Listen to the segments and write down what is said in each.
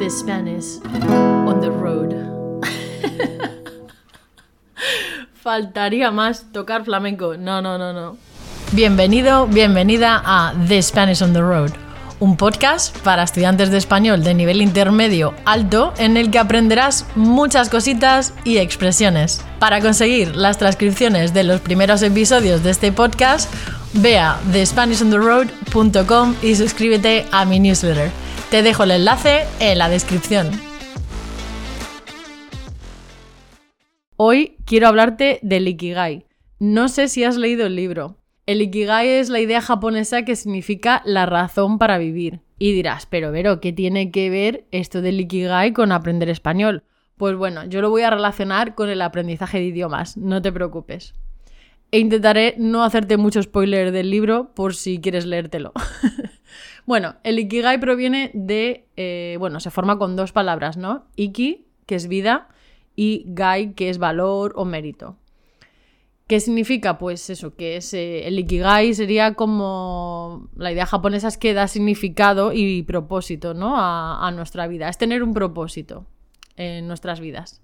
The Spanish on the road. Faltaría más tocar flamenco. No, no, no, no. Bienvenido, bienvenida a The Spanish on the Road, un podcast para estudiantes de español de nivel intermedio alto en el que aprenderás muchas cositas y expresiones. Para conseguir las transcripciones de los primeros episodios de este podcast, ve a thespanishontheroad.com y suscríbete a mi newsletter. Te dejo el enlace en la descripción. Hoy quiero hablarte del Ikigai. No sé si has leído el libro. El Ikigai es la idea japonesa que significa la razón para vivir. Y dirás, pero Vero, ¿qué tiene que ver esto del Ikigai con aprender español? Pues bueno, yo lo voy a relacionar con el aprendizaje de idiomas, no te preocupes. E intentaré no hacerte mucho spoiler del libro por si quieres leértelo. bueno, el Ikigai proviene de, eh, bueno, se forma con dos palabras, ¿no? Iki, que es vida, y Gai, que es valor o mérito. ¿Qué significa? Pues eso, que es, eh, el Ikigai sería como la idea japonesa es que da significado y propósito ¿no? a, a nuestra vida, es tener un propósito en nuestras vidas.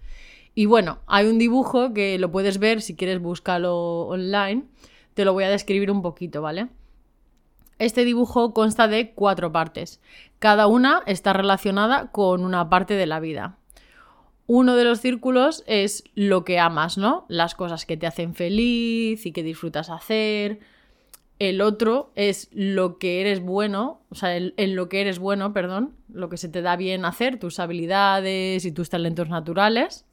Y bueno, hay un dibujo que lo puedes ver si quieres búscalo online, te lo voy a describir un poquito, ¿vale? Este dibujo consta de cuatro partes, cada una está relacionada con una parte de la vida. Uno de los círculos es lo que amas, ¿no? Las cosas que te hacen feliz y que disfrutas hacer. El otro es lo que eres bueno, o sea, en lo que eres bueno, perdón, lo que se te da bien hacer, tus habilidades y tus talentos naturales.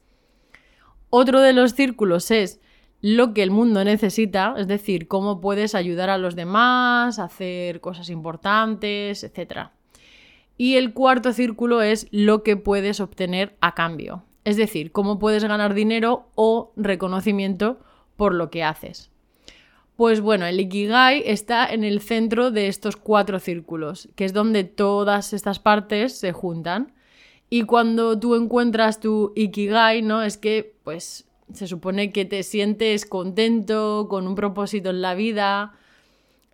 Otro de los círculos es lo que el mundo necesita, es decir, cómo puedes ayudar a los demás, hacer cosas importantes, etc. Y el cuarto círculo es lo que puedes obtener a cambio. Es decir, cómo puedes ganar dinero o reconocimiento por lo que haces. Pues bueno, el Ikigai está en el centro de estos cuatro círculos, que es donde todas estas partes se juntan. Y cuando tú encuentras tu Ikigai, ¿no? Es que, pues, se supone que te sientes contento, con un propósito en la vida.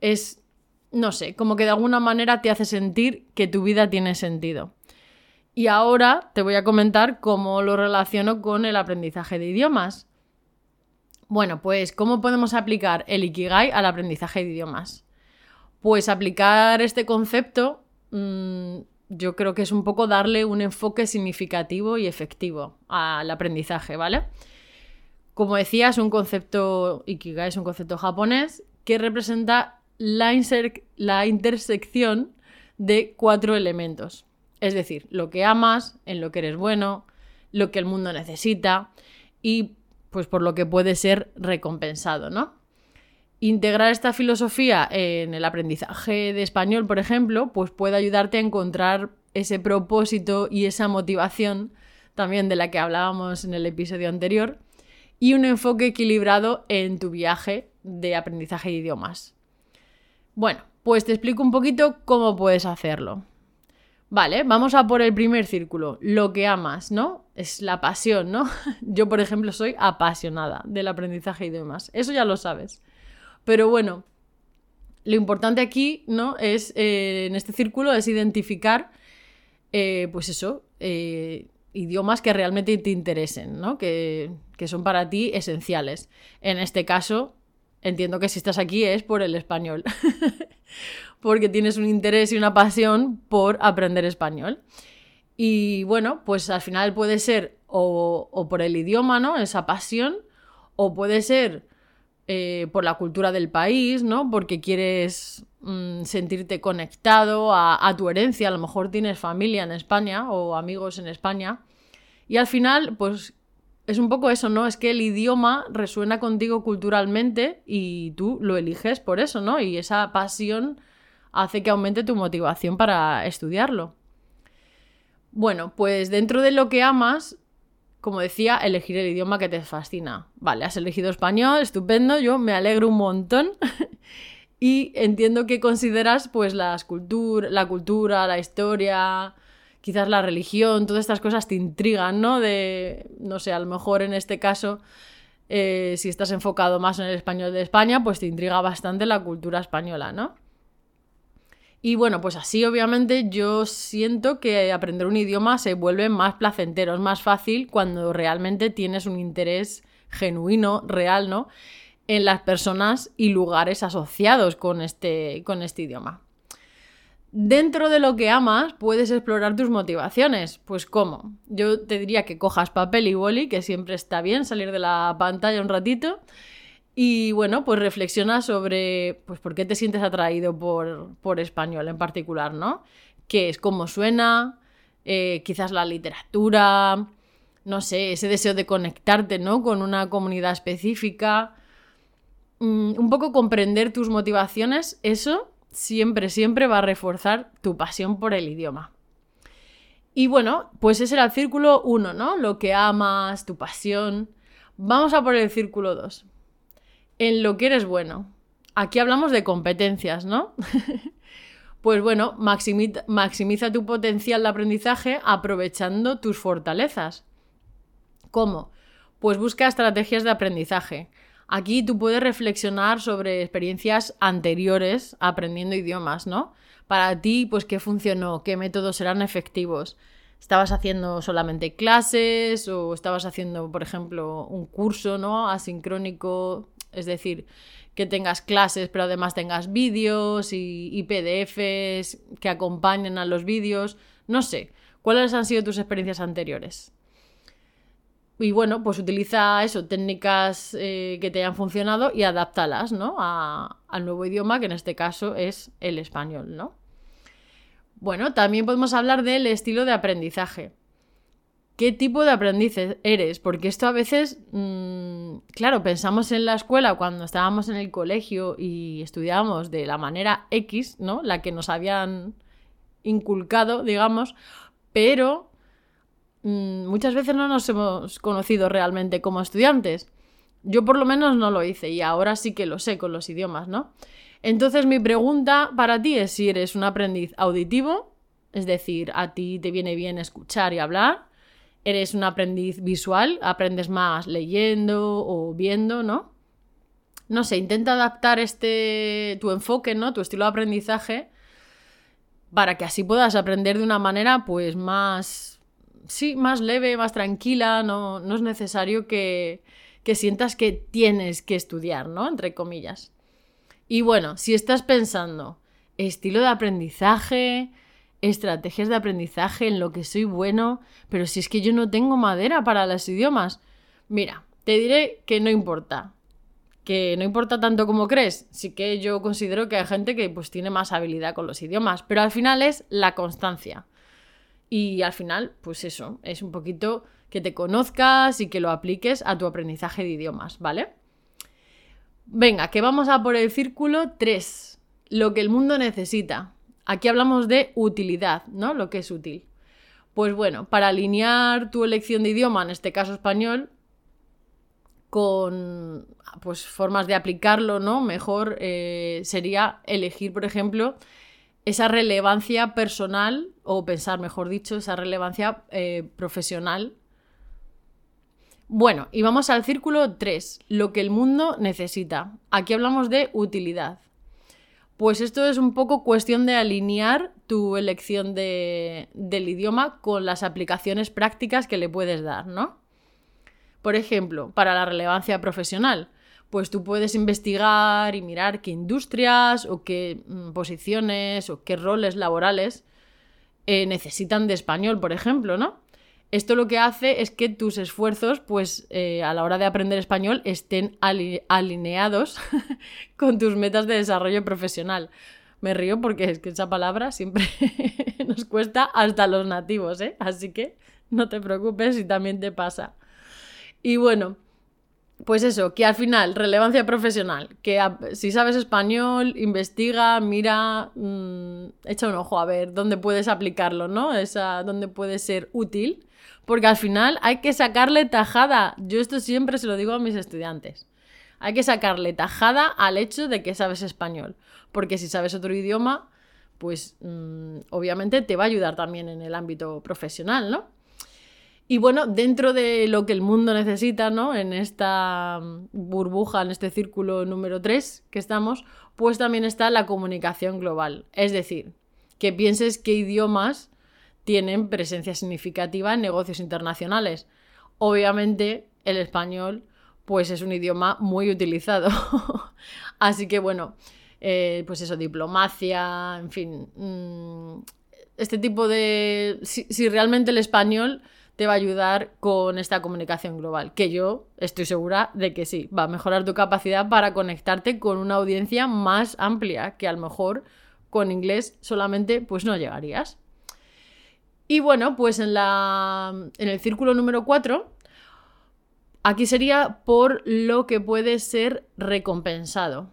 Es no sé, como que de alguna manera te hace sentir que tu vida tiene sentido. Y ahora te voy a comentar cómo lo relaciono con el aprendizaje de idiomas. Bueno, pues ¿cómo podemos aplicar el Ikigai al aprendizaje de idiomas? Pues aplicar este concepto mmm, yo creo que es un poco darle un enfoque significativo y efectivo al aprendizaje, ¿vale? Como decía, es un concepto, Ikigai es un concepto japonés que representa la, la intersección de cuatro elementos. Es decir, lo que amas, en lo que eres bueno, lo que el mundo necesita y pues por lo que puede ser recompensado, ¿no? Integrar esta filosofía en el aprendizaje de español, por ejemplo, pues puede ayudarte a encontrar ese propósito y esa motivación también de la que hablábamos en el episodio anterior y un enfoque equilibrado en tu viaje de aprendizaje de idiomas. Bueno, pues te explico un poquito cómo puedes hacerlo. Vale, vamos a por el primer círculo, lo que amas, ¿no? Es la pasión, ¿no? Yo, por ejemplo, soy apasionada del aprendizaje de idiomas, eso ya lo sabes. Pero bueno, lo importante aquí, ¿no? Es, eh, en este círculo, es identificar, eh, pues eso, eh, idiomas que realmente te interesen, ¿no? Que, que son para ti esenciales. En este caso, entiendo que si estás aquí es por el español, porque tienes un interés y una pasión por aprender español. Y bueno, pues al final puede ser o, por el idioma, ¿no? Esa pasión, o puede ser eh, por la cultura del país, ¿no? Porque quieres mm, sentirte conectado a, a tu herencia, a lo mejor tienes familia en España o amigos en España. Y al final, pues es un poco eso, ¿no? Es que el idioma resuena contigo culturalmente y tú lo eliges por eso, ¿no? Y esa pasión hace que aumente tu motivación para estudiarlo. Bueno, pues dentro de lo que amas, como decía, elegir el idioma que te fascina. Vale, has elegido español, estupendo, yo me alegro un montón. y entiendo que consideras pues las la cultura, la historia, quizás la religión, todas estas cosas te intrigan, ¿no? De, no sé, a lo mejor en este caso, eh, si estás enfocado más en el español de España, pues te intriga bastante la cultura española, ¿no? Y bueno, pues así obviamente yo siento que aprender un idioma se vuelve más placentero, es más fácil cuando realmente tienes un interés genuino, real, ¿no? En las personas y lugares asociados con este, con este idioma. Dentro de lo que amas, puedes explorar tus motivaciones. Pues ¿cómo? Yo te diría que cojas papel y boli, que siempre está bien salir de la pantalla un ratito. Y bueno, pues reflexiona sobre pues, por qué te sientes atraído por, por español en particular, ¿no? ¿Qué es? ¿Cómo suena? Eh, quizás la literatura, no sé, ese deseo de conectarte, ¿no? Con una comunidad específica. Mm, un poco comprender tus motivaciones, eso siempre, siempre va a reforzar tu pasión por el idioma. Y bueno, pues ese era el círculo 1, ¿no? Lo que amas, tu pasión. Vamos a por el círculo 2. En lo que eres bueno. Aquí hablamos de competencias, ¿no? pues bueno, maximiza, tu potencial de aprendizaje aprovechando tus fortalezas. ¿Cómo? Pues busca estrategias de aprendizaje. Aquí tú puedes reflexionar sobre experiencias anteriores aprendiendo idiomas, ¿no? Para ti, pues qué funcionó, qué métodos serán efectivos. ¿Estabas haciendo solamente clases o estabas haciendo, por ejemplo, un curso, ¿no? Asincrónico, es decir, que tengas clases, pero además tengas vídeos y, PDFs que acompañen a los vídeos. No sé, ¿cuáles han sido tus experiencias anteriores? Y bueno, pues utiliza eso, técnicas eh, que te hayan funcionado y adáptalas, ¿no? al nuevo idioma, que en este caso es el español, ¿no? Bueno, también podemos hablar del estilo de aprendizaje. ¿Qué tipo de aprendiz eres? Porque esto a veces, mm, claro, pensamos en la escuela cuando estábamos en el colegio y estudiábamos de la manera X, ¿no? La que nos habían inculcado, digamos, pero Mm, muchas veces no nos hemos conocido realmente como estudiantes. Yo por lo menos no lo hice y ahora sí que lo sé con los idiomas, ¿no? Entonces mi pregunta para ti es si eres un aprendiz auditivo, es decir, a ti te viene bien escuchar y hablar, eres un aprendiz visual, aprendes más leyendo o viendo, ¿no? No sé, intenta adaptar este tu enfoque, ¿no? Tu estilo de aprendizaje para que así puedas aprender de una manera pues más sí, más leve, más tranquila, no, no es necesario que, que sientas que tienes que estudiar, ¿no? Entre comillas. Y bueno, si estás pensando estilo de aprendizaje, estrategias de aprendizaje, en lo que soy bueno, pero si es que yo no tengo madera para los idiomas, mira, te diré que no importa. Que no importa tanto como crees. Sí que yo considero que hay gente que pues tiene más habilidad con los idiomas, pero al final es la constancia. Y al final, pues eso, es un poquito que te conozcas y que lo apliques a tu aprendizaje de idiomas, ¿vale? Venga, que vamos a por el círculo 3, lo que el mundo necesita. Aquí hablamos de utilidad, ¿no? Lo que es útil. Pues bueno, para alinear tu elección de idioma, en este caso español, con pues formas de aplicarlo, ¿no? Mejor eh, sería elegir, por ejemplo, esa relevancia personal, o pensar, mejor dicho, esa relevancia eh, profesional. Bueno, y vamos al círculo 3, lo que el mundo necesita. Aquí hablamos de utilidad. Pues esto es un poco cuestión de alinear tu elección de, del idioma con las aplicaciones prácticas que le puedes dar, ¿no? Por ejemplo, para la relevancia profesional pues tú puedes investigar y mirar qué industrias o qué mm, posiciones o qué roles laborales eh, necesitan de español, por ejemplo, ¿no? Esto lo que hace es que tus esfuerzos, pues eh, a la hora de aprender español, estén alineados con tus metas de desarrollo profesional. Me río porque es que esa palabra siempre nos cuesta hasta los nativos, ¿eh? Así que no te preocupes si también te pasa. Y bueno, pues eso, que al final, relevancia profesional, que si sabes español, investiga, mira, mm, echa un ojo a ver dónde puedes aplicarlo, ¿no? Esa, dónde puede ser útil, porque al final hay que sacarle tajada. Yo esto siempre se lo digo a mis estudiantes. Hay que sacarle tajada al hecho de que sabes español, porque si sabes otro idioma, pues mm, obviamente te va a ayudar también en el ámbito profesional, ¿no? Y bueno, dentro de lo que el mundo necesita, ¿no? En esta burbuja, en este círculo número 3 que estamos, pues también está la comunicación global. Es decir, que pienses qué idiomas tienen presencia significativa en negocios internacionales. Obviamente, el español, pues es un idioma muy utilizado. Así que bueno, eh, pues eso, diplomacia, en fin. Mm, este tipo de. si realmente el español te va a ayudar con esta comunicación global, que yo estoy segura de que sí, va a mejorar tu capacidad para conectarte con una audiencia más amplia, que a lo mejor con inglés solamente pues no llegarías. Y bueno, pues en, la, en el círculo número 4, aquí sería por lo que puede ser recompensado.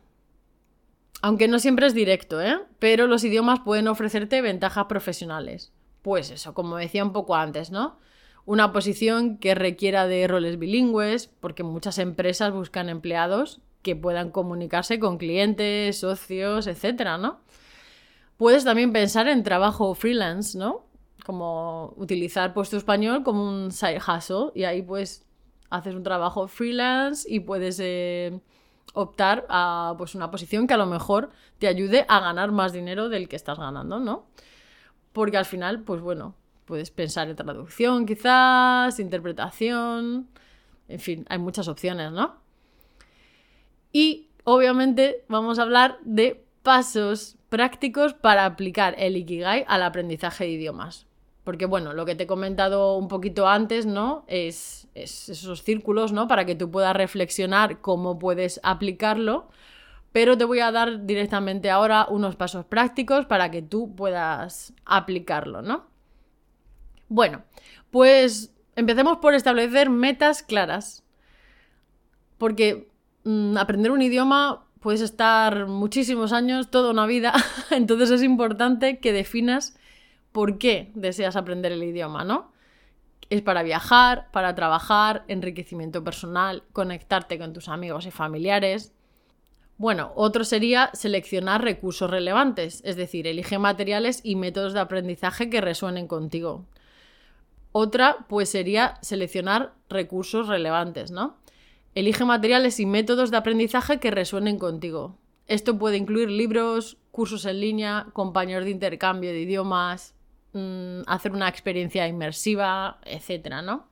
Aunque no siempre es directo, ¿eh? Pero los idiomas pueden ofrecerte ventajas profesionales. Pues eso, como decía un poco antes, ¿no? Una posición que requiera de roles bilingües, porque muchas empresas buscan empleados que puedan comunicarse con clientes, socios, etcétera, ¿no? Puedes también pensar en trabajo freelance, ¿no? Como utilizar puesto español como un side hustle y ahí pues haces un trabajo freelance y puedes eh, optar a pues una posición que a lo mejor te ayude a ganar más dinero del que estás ganando, ¿no? Porque al final, pues bueno, Puedes pensar en traducción quizás, interpretación, en fin, hay muchas opciones, ¿no? Y obviamente vamos a hablar de pasos prácticos para aplicar el Ikigai al aprendizaje de idiomas. Porque bueno, lo que te he comentado un poquito antes, ¿no? Es, es esos círculos, ¿no? Para que tú puedas reflexionar cómo puedes aplicarlo. Pero te voy a dar directamente ahora unos pasos prácticos para que tú puedas aplicarlo, ¿no? Bueno, pues empecemos por establecer metas claras. Porque mm, aprender un idioma puedes estar muchísimos años, toda una vida, entonces es importante que definas por qué deseas aprender el idioma, ¿no? Es para viajar, para trabajar, enriquecimiento personal, conectarte con tus amigos y familiares. Bueno, otro sería seleccionar recursos relevantes, es decir, elige materiales y métodos de aprendizaje que resuenen contigo. Otra, pues sería seleccionar recursos relevantes, ¿no? Elige materiales y métodos de aprendizaje que resuenen contigo. Esto puede incluir libros, cursos en línea, compañeros de intercambio de idiomas, mm, hacer una experiencia inmersiva, etcétera, ¿no?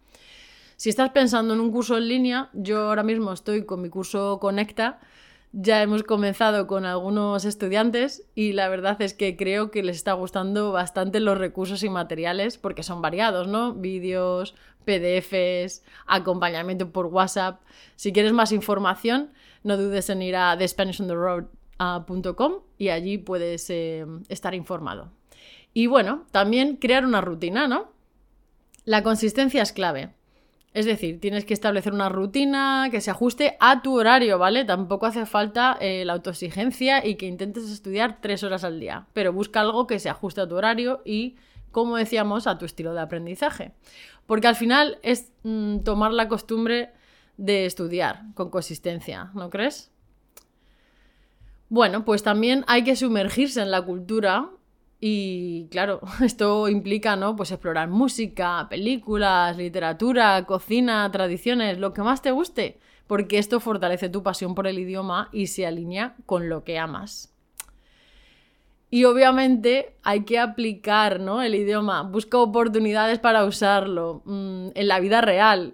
Si estás pensando en un curso en línea, yo ahora mismo estoy con mi curso Conecta, ya hemos comenzado con algunos estudiantes y la verdad es que creo que les está gustando bastante los recursos y materiales porque son variados, ¿no? Vídeos, PDFs, acompañamiento por WhatsApp. Si quieres más información, no dudes en ir a thespanishontheroad.com y allí puedes eh, estar informado. Y bueno, también crear una rutina, ¿no? La consistencia es clave. Es decir, tienes que establecer una rutina que se ajuste a tu horario, ¿vale? Tampoco hace falta eh, la autoexigencia y que intentes estudiar tres horas al día, pero busca algo que se ajuste a tu horario y, como decíamos, a tu estilo de aprendizaje. Porque al final es mm, tomar la costumbre de estudiar con consistencia, ¿no crees? Bueno, pues también hay que sumergirse en la cultura y claro, esto implica, ¿no? Pues explorar música, películas, literatura, cocina, tradiciones, lo que más te guste, porque esto fortalece tu pasión por el idioma y se alinea con lo que amas. Y obviamente hay que aplicar ¿no? el idioma, busca oportunidades para usarlo mm, en la vida real,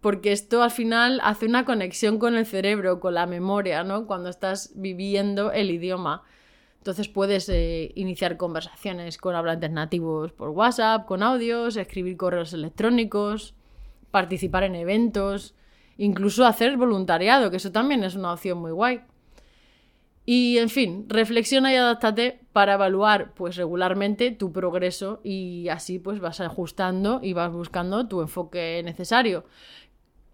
porque esto al final hace una conexión con el cerebro, con la memoria, ¿no? Cuando estás viviendo el idioma. Entonces puedes eh, iniciar conversaciones con hablantes nativos por WhatsApp, con audios, escribir correos electrónicos, participar en eventos, incluso hacer voluntariado, que eso también es una opción muy guay. Y en fin, reflexiona y adáptate para evaluar pues regularmente tu progreso y así pues vas ajustando y vas buscando tu enfoque necesario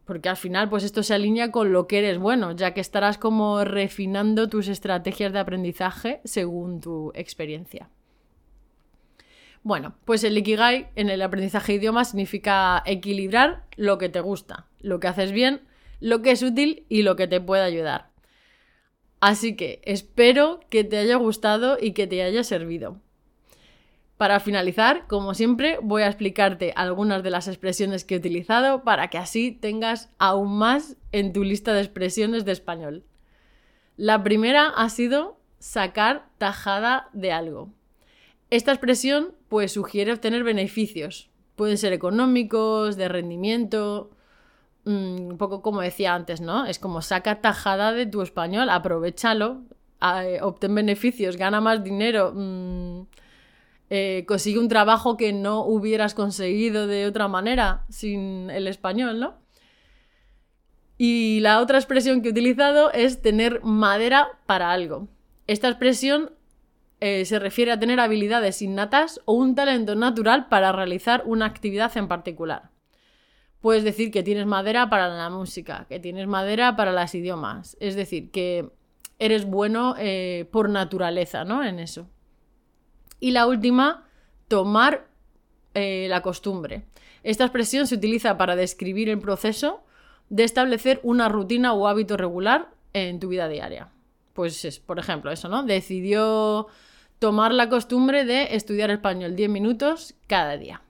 porque al final pues esto se alinea con lo que eres bueno, ya que estarás como refinando tus estrategias de aprendizaje según tu experiencia. Bueno, pues el Ikigai en el aprendizaje de idiomas significa equilibrar lo que te gusta, lo que haces bien, lo que es útil y lo que te puede ayudar. Así que espero que te haya gustado y que te haya servido. Para finalizar, como siempre, voy a explicarte algunas de las expresiones que he utilizado para que así tengas aún más en tu lista de expresiones de español. La primera ha sido sacar tajada de algo. Esta expresión pues sugiere obtener beneficios. Pueden ser económicos, de rendimiento, mm, un poco como decía antes, ¿no? Es como saca tajada de tu español, aprovechalo, eh, obtén beneficios, gana más dinero. Mm, eh, consigue un trabajo que no hubieras conseguido de otra manera sin el español, ¿no? Y la otra expresión que he utilizado es tener madera para algo. Esta expresión eh, se refiere a tener habilidades innatas o un talento natural para realizar una actividad en particular. Puedes decir que tienes madera para la música, que tienes madera para los idiomas, es decir, que eres bueno eh, por naturaleza, ¿no? En eso. Y la última, tomar eh, la costumbre. Esta expresión se utiliza para describir el proceso de establecer una rutina o hábito regular en tu vida diaria. Pues es, por ejemplo, eso, ¿no? Decidió tomar la costumbre de estudiar español 10 minutos cada día.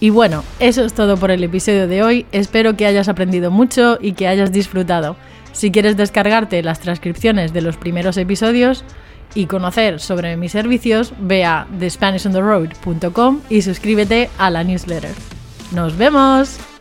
Y bueno, eso es todo por el episodio de hoy. Espero que hayas aprendido mucho y que hayas disfrutado. Si quieres descargarte las transcripciones de los primeros episodios, y conocer sobre mis servicios, ve a thespanishontheroad.com y suscríbete a la newsletter. ¡Nos vemos!